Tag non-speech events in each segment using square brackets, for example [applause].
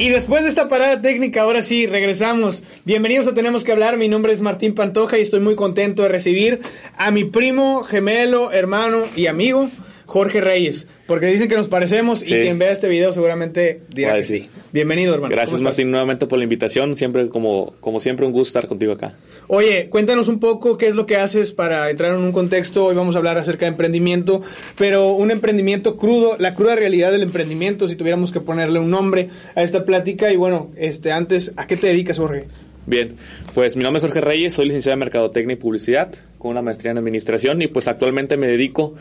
Y después de esta parada técnica, ahora sí, regresamos. Bienvenidos a Tenemos que hablar. Mi nombre es Martín Pantoja y estoy muy contento de recibir a mi primo, gemelo, hermano y amigo, Jorge Reyes. Porque dicen que nos parecemos y quien vea este video seguramente dirá que sí. Bienvenido, hermano. Gracias, Martín, nuevamente por la invitación. Siempre, como, como siempre, un gusto estar contigo acá. Oye, cuéntanos un poco qué es lo que haces para entrar en un contexto. Hoy vamos a hablar acerca de emprendimiento, pero un emprendimiento crudo, la cruda realidad del emprendimiento, si tuviéramos que ponerle un nombre a esta plática. Y bueno, este, antes, ¿a qué te dedicas, Jorge? Bien, pues mi nombre es Jorge Reyes, soy licenciado en Mercadotecnia y Publicidad con una maestría en Administración y pues actualmente me dedico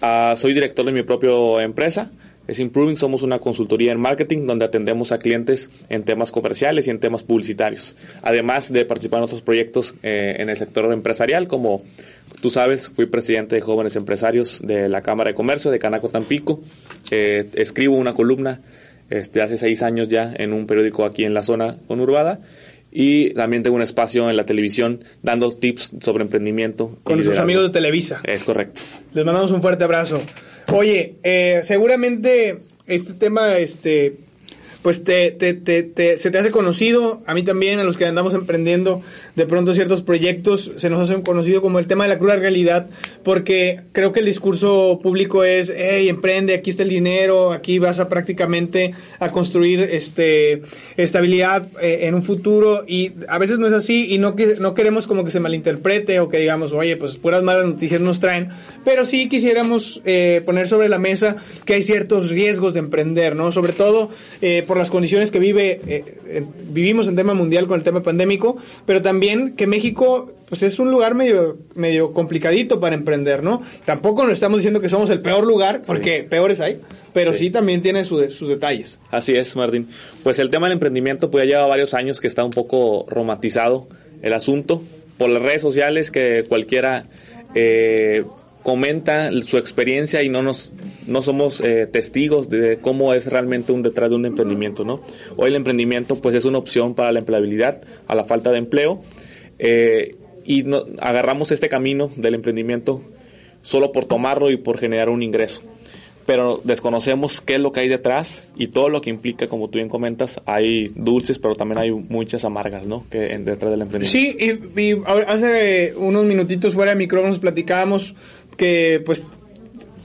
a, soy director de mi propia empresa, es Improving, somos una consultoría en marketing donde atendemos a clientes en temas comerciales y en temas publicitarios, además de participar en otros proyectos eh, en el sector empresarial como tú sabes, fui presidente de jóvenes empresarios de la Cámara de Comercio de Canaco Tampico, eh, escribo una columna este, hace seis años ya en un periódico aquí en la zona conurbada y también tengo un espacio en la televisión dando tips sobre emprendimiento. Con nuestros amigos de Televisa. Es correcto. Les mandamos un fuerte abrazo. Oye, eh, seguramente este tema, este, pues te, te, te, se te hace conocido, a mí también, a los que andamos emprendiendo de pronto ciertos proyectos, se nos hace conocido como el tema de la cruda realidad, porque creo que el discurso público es, hey, emprende, aquí está el dinero, aquí vas a prácticamente a construir este estabilidad eh, en un futuro, y a veces no es así, y no, no queremos como que se malinterprete o que digamos, oye, pues puras malas noticias nos traen, pero sí quisiéramos eh, poner sobre la mesa que hay ciertos riesgos de emprender, ¿no? Sobre todo, eh, las condiciones que vive eh, vivimos en tema mundial con el tema pandémico, pero también que México pues es un lugar medio medio complicadito para emprender, ¿no? Tampoco nos estamos diciendo que somos el peor lugar, porque peores hay, pero sí, también tiene sus detalles. Así es, Martín. Pues el tema del emprendimiento pues ya lleva varios años que está un poco romantizado el asunto por las redes sociales que cualquiera eh, comenta su experiencia y no nos no somos eh, testigos de cómo es realmente un detrás de un emprendimiento, ¿no? Hoy el emprendimiento pues es una opción para la empleabilidad, a la falta de empleo eh, y agarramos este camino del emprendimiento solo por tomarlo y por generar un ingreso. Pero desconocemos qué es lo que hay detrás y todo lo que implica, como tú bien comentas, hay dulces, pero también hay muchas amargas, ¿no? Que detrás del emprendimiento. Sí, y hace unos minutitos fuera de micrófonos platicábamos que pues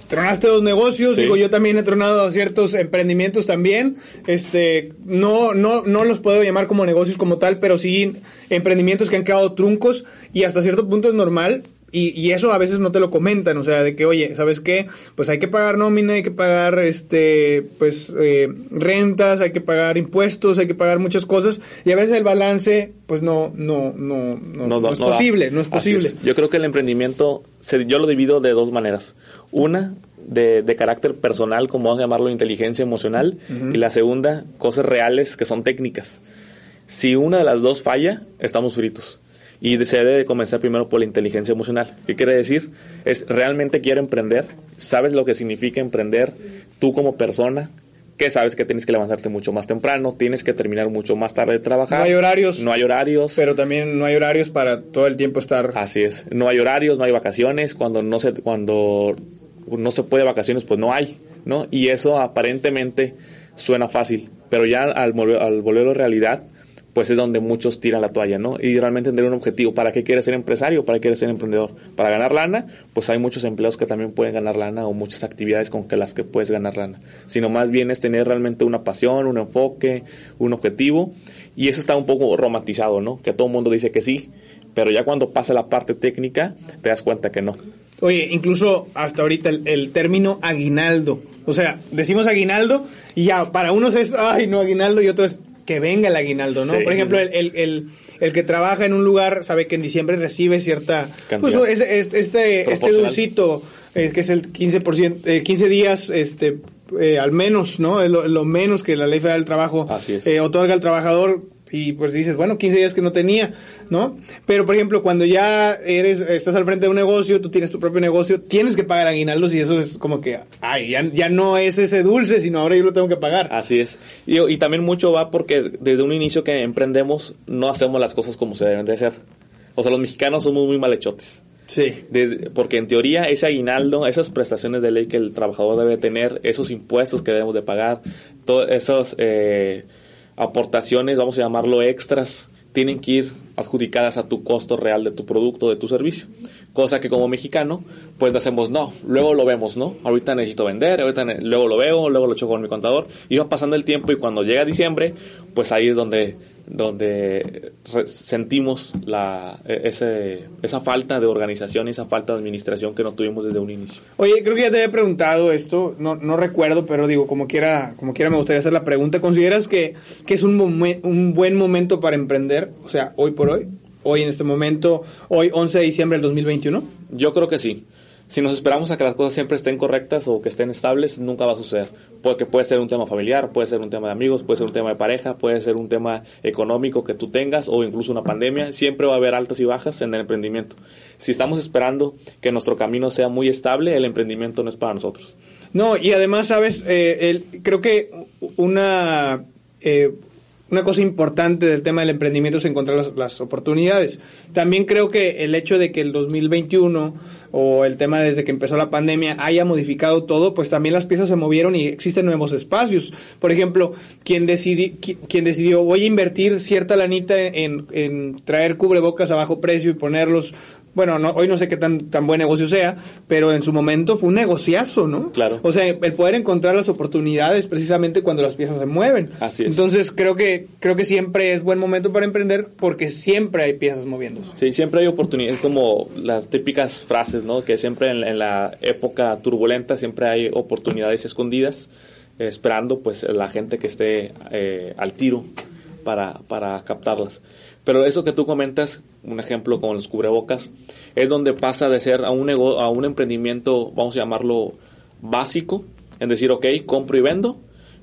tronaste dos negocios, digo, yo también he tronado ciertos emprendimientos también, este, no, no, no los puedo llamar como negocios como tal, pero sí emprendimientos que han quedado truncos y hasta cierto punto es normal, y, y, eso a veces no te lo comentan, o sea, de que, oye, ¿sabes qué? Pues hay que pagar nómina, hay que pagar, este, pues, eh, rentas, hay que pagar impuestos, hay que pagar muchas cosas, y a veces el balance, pues, no, no, no, no, es posible, no es posible. Yo creo que el emprendimiento, se, yo lo divido de dos maneras. Una, de, de, carácter personal, como vamos a llamarlo, inteligencia emocional, y la segunda, cosas reales que son técnicas. Si una de las dos falla, estamos fritos. Y se debe comenzar primero por la inteligencia emocional. ¿Qué quiere decir? Es realmente quiero emprender, sabes lo que significa emprender tú como persona, que sabes que tienes que levantarte mucho más temprano, tienes que terminar mucho más tarde de trabajar. No hay horarios. No hay horarios. Pero también no hay horarios para todo el tiempo estar. Así es. No hay horarios, no hay vacaciones. Cuando no se, cuando no se puede vacaciones, pues no hay, ¿no? Y eso aparentemente suena fácil, pero ya al, al volverlo realidad, pues es donde muchos tiran la toalla, ¿no? Y realmente tener un objetivo. ¿Para qué quieres ser empresario? ¿Para qué quieres ser emprendedor? ¿Para ganar lana? Pues hay muchos empleos que también pueden ganar lana o muchas actividades con que las que puedes ganar lana. Sino más bien es tener realmente una pasión, un enfoque, un objetivo. Y eso está un poco romantizado, ¿no? Que todo el mundo dice que sí, Pero ya cuando pasa la parte técnica, te das cuenta que no. Oye, incluso hasta ahorita el, el término aguinaldo. O sea, decimos aguinaldo y ya, para unos es, ay, no, aguinaldo, y otros es que venga el aguinaldo, ¿no? Sí, Por ejemplo, el, el, el, el que trabaja en un lugar sabe que en diciembre recibe cierta... Pues, es- es- este, este dulcito, eh, que es el 15%, eh, 15 días, este... eh, al menos, ¿no? Es lo, lo menos que la ley federal del trabajo Así es. eh, otorga al trabajador y pues dices, bueno, 15 días que no tenía, ¿no? Pero por ejemplo, cuando ya eres estás al frente de un negocio, tú tienes tu propio negocio, tienes que pagar aguinaldos y eso es como que, ay, ya, ya no es ese dulce, sino ahora yo lo tengo que pagar. Así es. Y, y también mucho va porque desde un inicio que emprendemos no hacemos las cosas como se deben de hacer. O sea, los mexicanos somos muy malhechotes. Sí. Desde- porque en teoría ese aguinaldo, esas prestaciones de ley que el trabajador debe tener, esos impuestos que debemos de pagar, todas esas eh, aportaciones, vamos a llamarlo extras, tienen que ir adjudicadas a tu costo real de tu producto, de tu servicio. Cosa que como mexicano, pues hacemos, no, luego lo vemos, ¿no? Ahorita necesito vender, ahorita ne- luego lo veo, luego lo choco con mi contador. Y va pasando el tiempo y cuando llega diciembre, pues ahí es donde donde sentimos la, e- ese, esa falta de organización y esa falta de administración que no tuvimos desde un inicio. Oye, creo que ya te había preguntado esto, no, no recuerdo, pero digo, como quiera, como quiera me gustaría hacer la pregunta. ¿Consideras que, que es un, momen- un buen momento para emprender? O sea, hoy por hoy, hoy en este momento, hoy 11 de diciembre del 2021. Yo creo que sí. Si nos esperamos a que las cosas siempre estén correctas o que estén estables, nunca va a suceder. Porque puede ser un tema familiar, puede ser un tema de amigos, puede ser un tema de pareja, puede ser un tema económico que tú tengas o incluso una pandemia. Siempre va a haber altas y bajas en el emprendimiento. Si estamos esperando que nuestro camino sea muy estable, el emprendimiento no es para nosotros. No, y además, sabes, Eh, creo que una, eh, una cosa importante del tema del emprendimiento es encontrar las, oportunidades. También creo que el hecho de que el 2021 o el tema desde que empezó la pandemia haya modificado todo, pues también las piezas se movieron y existen nuevos espacios. Por ejemplo, quien, decidi, qui- quien decidió, voy a invertir cierta lanita en, en traer cubrebocas a bajo precio y ponerlos bueno, no, hoy no sé qué tan, tan buen negocio sea, pero en su momento fue un negociazo, ¿no? Claro. O sea, el poder encontrar las oportunidades precisamente cuando las piezas se mueven. Así es. Entonces, creo que, creo que siempre es buen momento para emprender porque siempre hay piezas moviéndose. Sí, siempre hay oportunidades, como las típicas frases, ¿no? Que siempre en, en la época turbulenta siempre hay oportunidades escondidas, esperando pues la gente que esté eh, al tiro para, para captarlas. Pero eso que tú comentas, un ejemplo como los cubrebocas, es donde pasa de ser a un, nego- a un emprendimiento, vamos a llamarlo básico, en decir, ok, compro y vendo,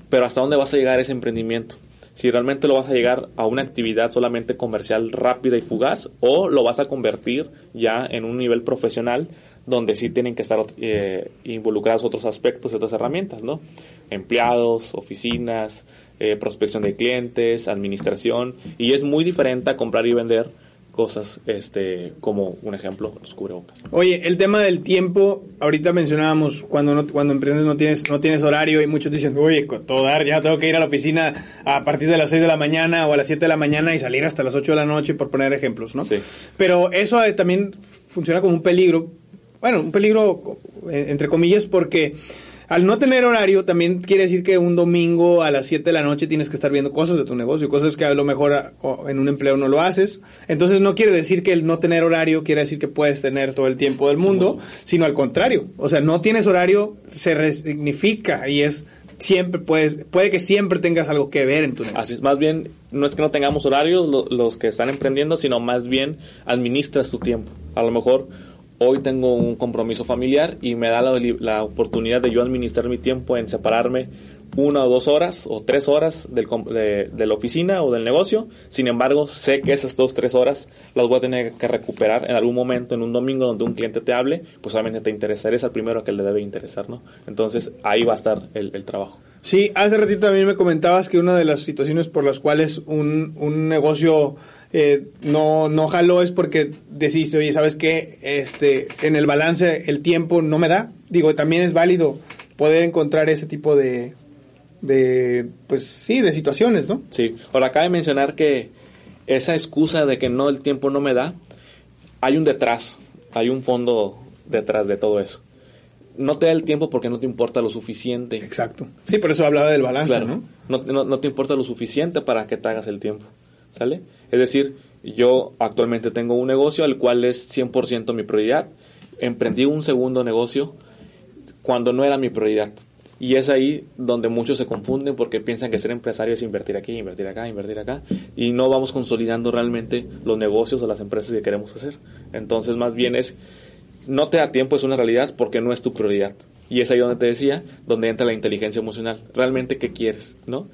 pero ¿hasta dónde vas a llegar ese emprendimiento? Si realmente lo vas a llegar a una actividad solamente comercial rápida y fugaz o lo vas a convertir ya en un nivel profesional donde sí tienen que estar eh, involucrados otros aspectos y otras herramientas, ¿no? Empleados, oficinas, eh, prospección de clientes, administración y es muy diferente a comprar y vender cosas este como un ejemplo los cubrebocas. Oye, el tema del tiempo, ahorita mencionábamos cuando no, cuando emprendes no tienes no tienes horario y muchos dicen, oye, con todo dar, ya tengo que ir a la oficina a partir de las 6 de la mañana o a las 7 de la mañana y salir hasta las 8 de la noche, por poner ejemplos, ¿no? Sí. Pero eso eh, también funciona como un peligro, bueno, un peligro eh, entre comillas porque al no tener horario también quiere decir que un domingo a las 7 de la noche tienes que estar viendo cosas de tu negocio, cosas que a lo mejor a- o en un empleo no lo haces. Entonces no quiere decir que el no tener horario quiere decir que puedes tener todo el tiempo del mundo, sino al contrario. O sea, no tienes horario se resignifica y es siempre puedes puede que siempre tengas algo que ver en tu negocio. Así es, más bien, no es que no tengamos horarios lo- los que están emprendiendo, sino más bien administras tu tiempo. A lo mejor hoy tengo un compromiso familiar y me da la, la oportunidad de yo administrar mi tiempo en separarme una o dos horas o tres horas del, de, de la oficina o del negocio. Sin embargo, sé que esas dos, tres horas las voy a tener que recuperar en algún momento, en un domingo donde un cliente te hable, pues obviamente te interesa, eres el primero que le debe interesar, ¿no? Entonces ahí va a estar el, el trabajo. Sí, hace ratito también me comentabas que una de las situaciones por las cuales un, un negocio eh, no, no jaló es porque decidiste, oye, ¿sabes qué? Este, en el balance el tiempo no me da. Digo, también es válido poder encontrar ese tipo de, de pues sí, de situaciones, ¿no? Sí, ahora cabe mencionar que esa excusa de que no el tiempo no me da, hay un detrás, hay un fondo detrás de todo eso. No te da el tiempo porque no te importa lo suficiente. Exacto. Sí, por eso hablaba del balance, Claro, ¿no? no, no, no te importa lo suficiente para que te hagas el tiempo, ¿sale? Es decir, Yo actualmente tengo un negocio al cual es 100% mi prioridad. Emprendí un segundo negocio cuando no era mi prioridad. Y es ahí donde muchos se confunden porque piensan que ser empresario es invertir aquí, invertir acá, invertir acá. Y no vamos consolidando realmente los negocios o las empresas que queremos hacer. Entonces, más bien es, no te da tiempo, es una realidad porque no es tu prioridad. Y es ahí donde te decía, donde entra la inteligencia emocional. Realmente, ¿qué quieres? ¿No?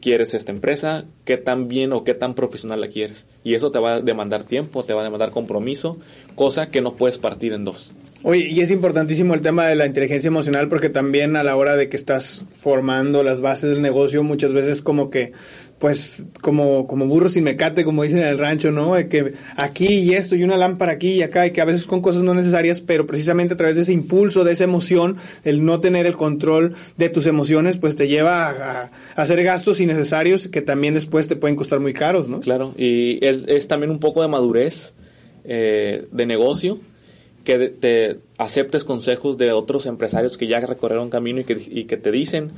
¿Quieres esta empresa? ¿Qué tan bien o qué tan profesional la quieres? Y eso te va a demandar tiempo, te va a demandar compromiso, cosa que no puedes partir en dos. Oye, y es importantísimo el tema de la inteligencia emocional porque también a la hora de que estás formando las bases del negocio, muchas veces como que, pues, como, como burro sin mecate, como dicen en el rancho, ¿no? De que aquí y esto y una lámpara aquí y acá y que a veces con cosas no necesarias, pero precisamente a través de ese impulso, de esa emoción, el no tener el control de tus emociones, pues te lleva a, hacer gastos innecesarios que también después te pueden costar muy caros, ¿no? Claro, y es, es también un poco de madurez eh, de negocio que te aceptes consejos de otros empresarios que ya recorrieron camino y que, y que te dicen,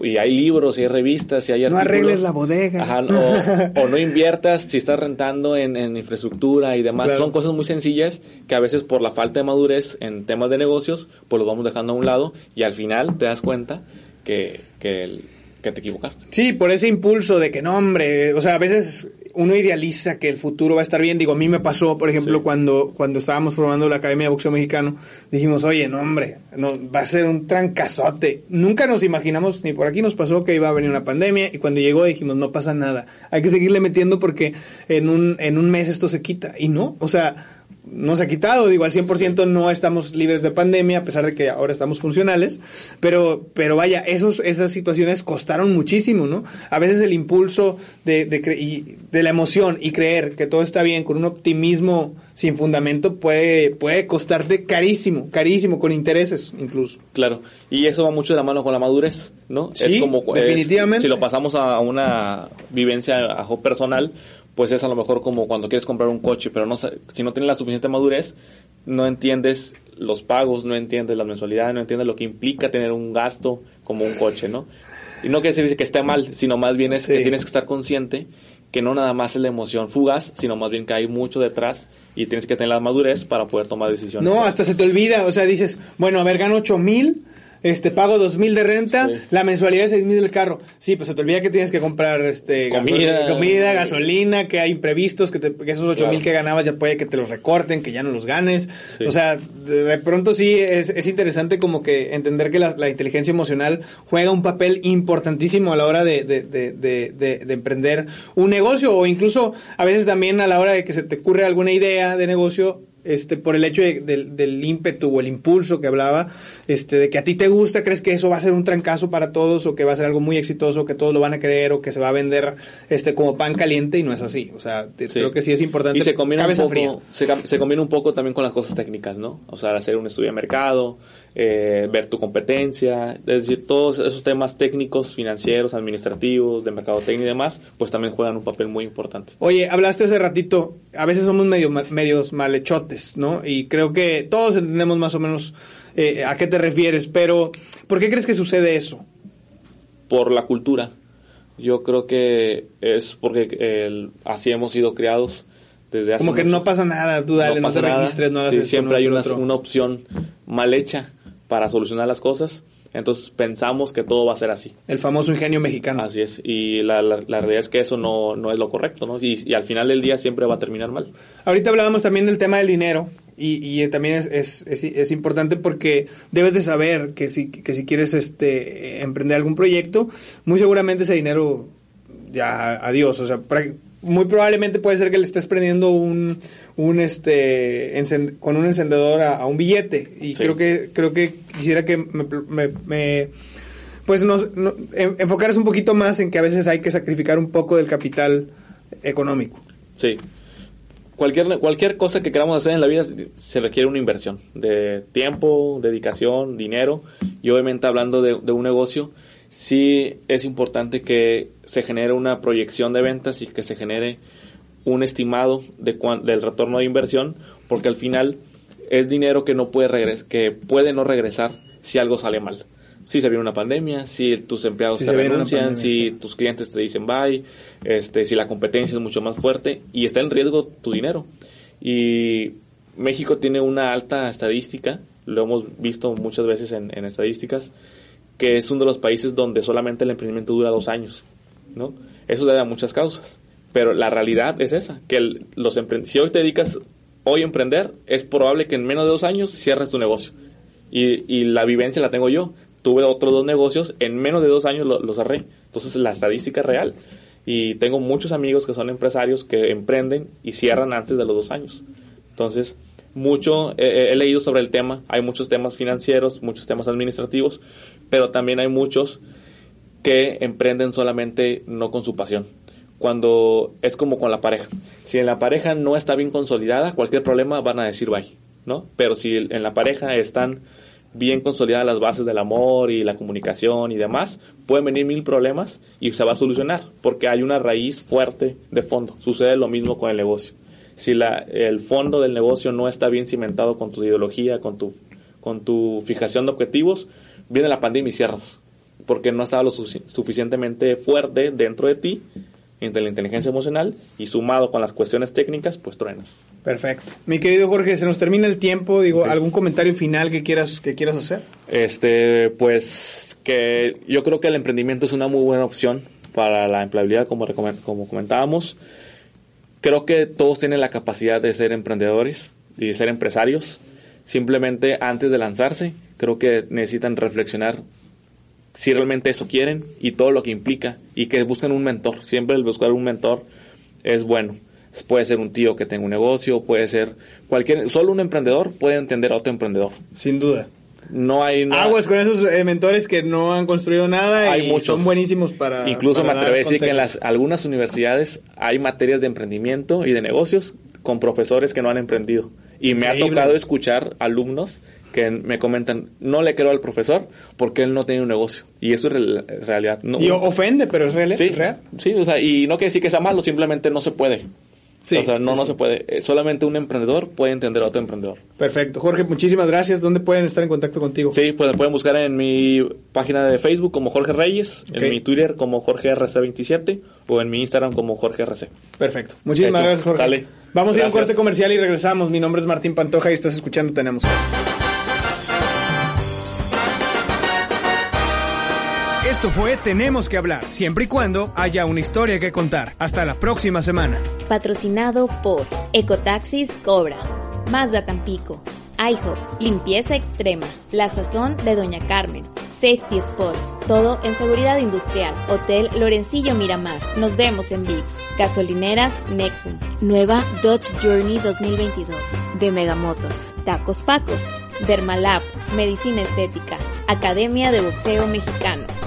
y hay libros y hay revistas y hay artículos. No arregles la bodega. [laughs] o, no inviertas si estás rentando en, infraestructura y demás. Son cosas muy sencillas que a veces por la falta de madurez en temas de negocios, pues los vamos dejando a un lado y al final te das cuenta que, que, que te equivocaste. Sí, por ese impulso de que no, hombre, o sea, a veces uno idealiza que el futuro va a estar bien. Digo, a mí me pasó, por ejemplo, cuando, cuando estábamos formando la Academia de Boxeo Mexicano, dijimos, oye, no, hombre, no, va a ser un trancazote. Nunca nos imaginamos, ni por aquí nos pasó que iba a venir una pandemia, y cuando llegó dijimos, no pasa nada. Hay que seguirle metiendo porque en un, en un mes esto se quita. Y no, o sea, no se ha quitado, digo, al 100% no estamos libres de pandemia, a pesar de que ahora estamos funcionales, pero, pero vaya, esos, esas situaciones costaron muchísimo, ¿no? A veces el impulso de, de, de la emoción y creer que todo está bien con un optimismo sin fundamento puede, puede costarte carísimo, carísimo, con intereses incluso. Claro, y eso va mucho de la mano con la madurez, ¿no? Sí, es como, definitivamente. si lo pasamos a una vivencia personal, pues es a lo mejor como cuando quieres comprar un coche, pero no si no tienes la suficiente madurez, no entiendes los pagos, no entiendes las mensualidades, no entiendes lo que implica tener un gasto como un coche, ¿no? Y no quiere decir que esté mal, sino más bien es que tienes que estar consciente que no nada más es la emoción fugaz, sino más bien que hay mucho detrás y tienes que tener la madurez para poder tomar decisiones. No, hasta se te olvida, o sea, dices, bueno, a ver, gano 8 mil, este pago dos mil de renta, la mensualidad es seis mil del carro. Sí, pues se te olvida que tienes que comprar este comida, comida gasolina, que hay imprevistos, que, esos ocho mil que ganabas ya puede que te los recorten, que ya no los ganes. O sea, de, pronto sí es, es, interesante como que entender que la, la, inteligencia emocional juega un papel importantísimo a la hora de, de, de, emprender un negocio o incluso a veces también a la hora de que se te ocurre alguna idea de negocio este, por el hecho del ímpetu o el impulso que hablaba, este, de que a ti te gusta, crees que eso va a ser un trancazo para todos o que va a ser algo muy exitoso, que todos lo van a creer o que se va a vender este, como pan caliente y no es así. O sea, creo que sí es importante. Y se combina, un poco, se, se, combina un poco también con las cosas técnicas, ¿no? O sea, hacer un estudio de mercado, eh, ver tu competencia, es decir, todos esos temas técnicos, financieros, administrativos, de mercado técnico y demás, pues también juegan un papel muy importante. Oye, hablaste hace ratito, a veces somos medio, medios malhechotes, ¿no? Y creo que todos entendemos más o menos eh, a qué te refieres, pero ¿por qué crees que sucede eso? Por la cultura. Yo creo que es porque así hemos sido criados desde hace Como que no pasa nada, tú dale, no, te registres, no sí, Siempre hay una, una opción mal hecha para solucionar las cosas. Entonces pensamos que todo va a ser así. El famoso ingenio mexicano. Así es. Y la, la, realidad es que eso no, no es lo correcto, ¿no? Y, y, al final del día siempre va a terminar mal. Ahorita hablábamos también del tema del dinero. Y, y también es, es, es, es, importante porque debes de saber que si, que si quieres este, emprender algún proyecto, muy seguramente ese dinero ya adiós. O sea, muy probablemente puede ser que le estés prendiendo un, un este con un encendedor a, un billete y creo que creo que quisiera que me, pues nos, enfocaras un poquito más en que a veces hay que sacrificar un poco del capital económico. Sí. Cualquier, cualquier cosa que queramos hacer en la vida se requiere una inversión de tiempo, dedicación, dinero y obviamente hablando de, de un negocio, sí es importante que se genere una proyección de ventas y que se genere un estimado de del retorno de inversión, porque al final es dinero que no puede regresar, que puede no regresar si algo sale mal. si se viene una pandemia, si tus empleados Si se renuncian, pandemia, si sí. tus clientes te dicen bye, este, si la competencia es mucho más fuerte y está en riesgo tu dinero. Y México tiene una alta estadística, lo hemos visto muchas veces en, en estadísticas, que es uno de los países donde solamente el emprendimiento dura dos años, ¿no? Eso debe a muchas causas, pero la realidad es esa, que el- los si hoy te dedicas hoy a emprender, es probable que en menos de dos años cierres tu negocio. Y, y la vivencia la tengo yo. Tuve otros dos negocios, en menos de dos años lo- los cerré. Entonces la estadística es real. Y tengo muchos amigos que son empresarios que emprenden y cierran antes de los dos años. Entonces, mucho he leído sobre el tema. Hay muchos temas financieros, muchos temas administrativos, pero también hay muchos que emprenden solamente no con su pasión. Cuando es como con la pareja. Si en la pareja no está bien consolidada, cualquier problema van a decir bye, ¿no? Pero si en la pareja están bien consolidadas las bases del amor y la comunicación y demás, pueden venir mil problemas y se va a solucionar porque hay una raíz fuerte de fondo. Sucede lo mismo con el negocio. Si la, el fondo del negocio no está bien cimentado con tu ideología, con tu, con tu fijación de objetivos, viene la pandemia y cierras porque no estaba lo sufici- suficientemente fuerte dentro de ti, entre la inteligencia emocional, y sumado con las cuestiones técnicas, pues truenas. Perfecto. Mi querido Jorge, se nos termina el tiempo. Digo. ¿algún comentario final que quieras, que quieras hacer? Este, pues que yo creo que el emprendimiento es una muy buena opción para la empleabilidad, como, como comentábamos. Creo que todos tienen la capacidad de ser emprendedores y de ser empresarios. Simplemente antes de lanzarse, creo que necesitan reflexionar si realmente eso quieren y todo lo que implica y que busquen un mentor. Siempre el buscar un mentor es bueno. Puede ser un tío que tenga un negocio, puede ser cualquier, solo un emprendedor puede entender a otro emprendedor. Sin duda. No hay no- Aguas con esos eh, mentores que no han construido nada Hay y muchos. son buenísimos para. Incluso para me atrevo a decir que en las algunas universidades hay materias de emprendimiento y de negocios con profesores que no han emprendido. Y me ha tocado escuchar alumnos que me comentan, no le creo al profesor porque él no tiene un negocio. Y eso es real- realidad. No, Y ofende, pero es real. sí, real. sí, o sea, y no quiere decir que sea malo, simplemente no se puede. Sí, o sea, no, sí, no se puede. Eh, Solamente un emprendedor puede entender a otro emprendedor. Perfecto. Jorge, muchísimas gracias. ¿Dónde pueden estar en contacto contigo? Sí, pues me pueden buscar en mi página de Facebook como Jorge Reyes, en mi Twitter como Jorge RC27 o en mi Instagram como Jorge RC. Perfecto. Muchísimas Hecho. gracias, Jorge. Sale. Vamos a ir a un corte comercial y regresamos. Mi nombre es Martín Pantoja y estás escuchando Tenemos. Esto fue Tenemos que hablar, siempre y cuando haya una historia que contar. Hasta la próxima semana. Patrocinado por Ecotaxis Cobra, Mazda Tampico, IHOP, Limpieza Extrema, La Sazón de Doña Carmen, Safety Spot, todo en seguridad industrial, Hotel Lorencillo Miramar. Nos vemos en VIPS. Gasolineras Nexum, nueva Dodge Journey 2022, de Megamotos, Tacos Pacos, Dermalab, Medicina Estética, Academia de Boxeo Mexicano.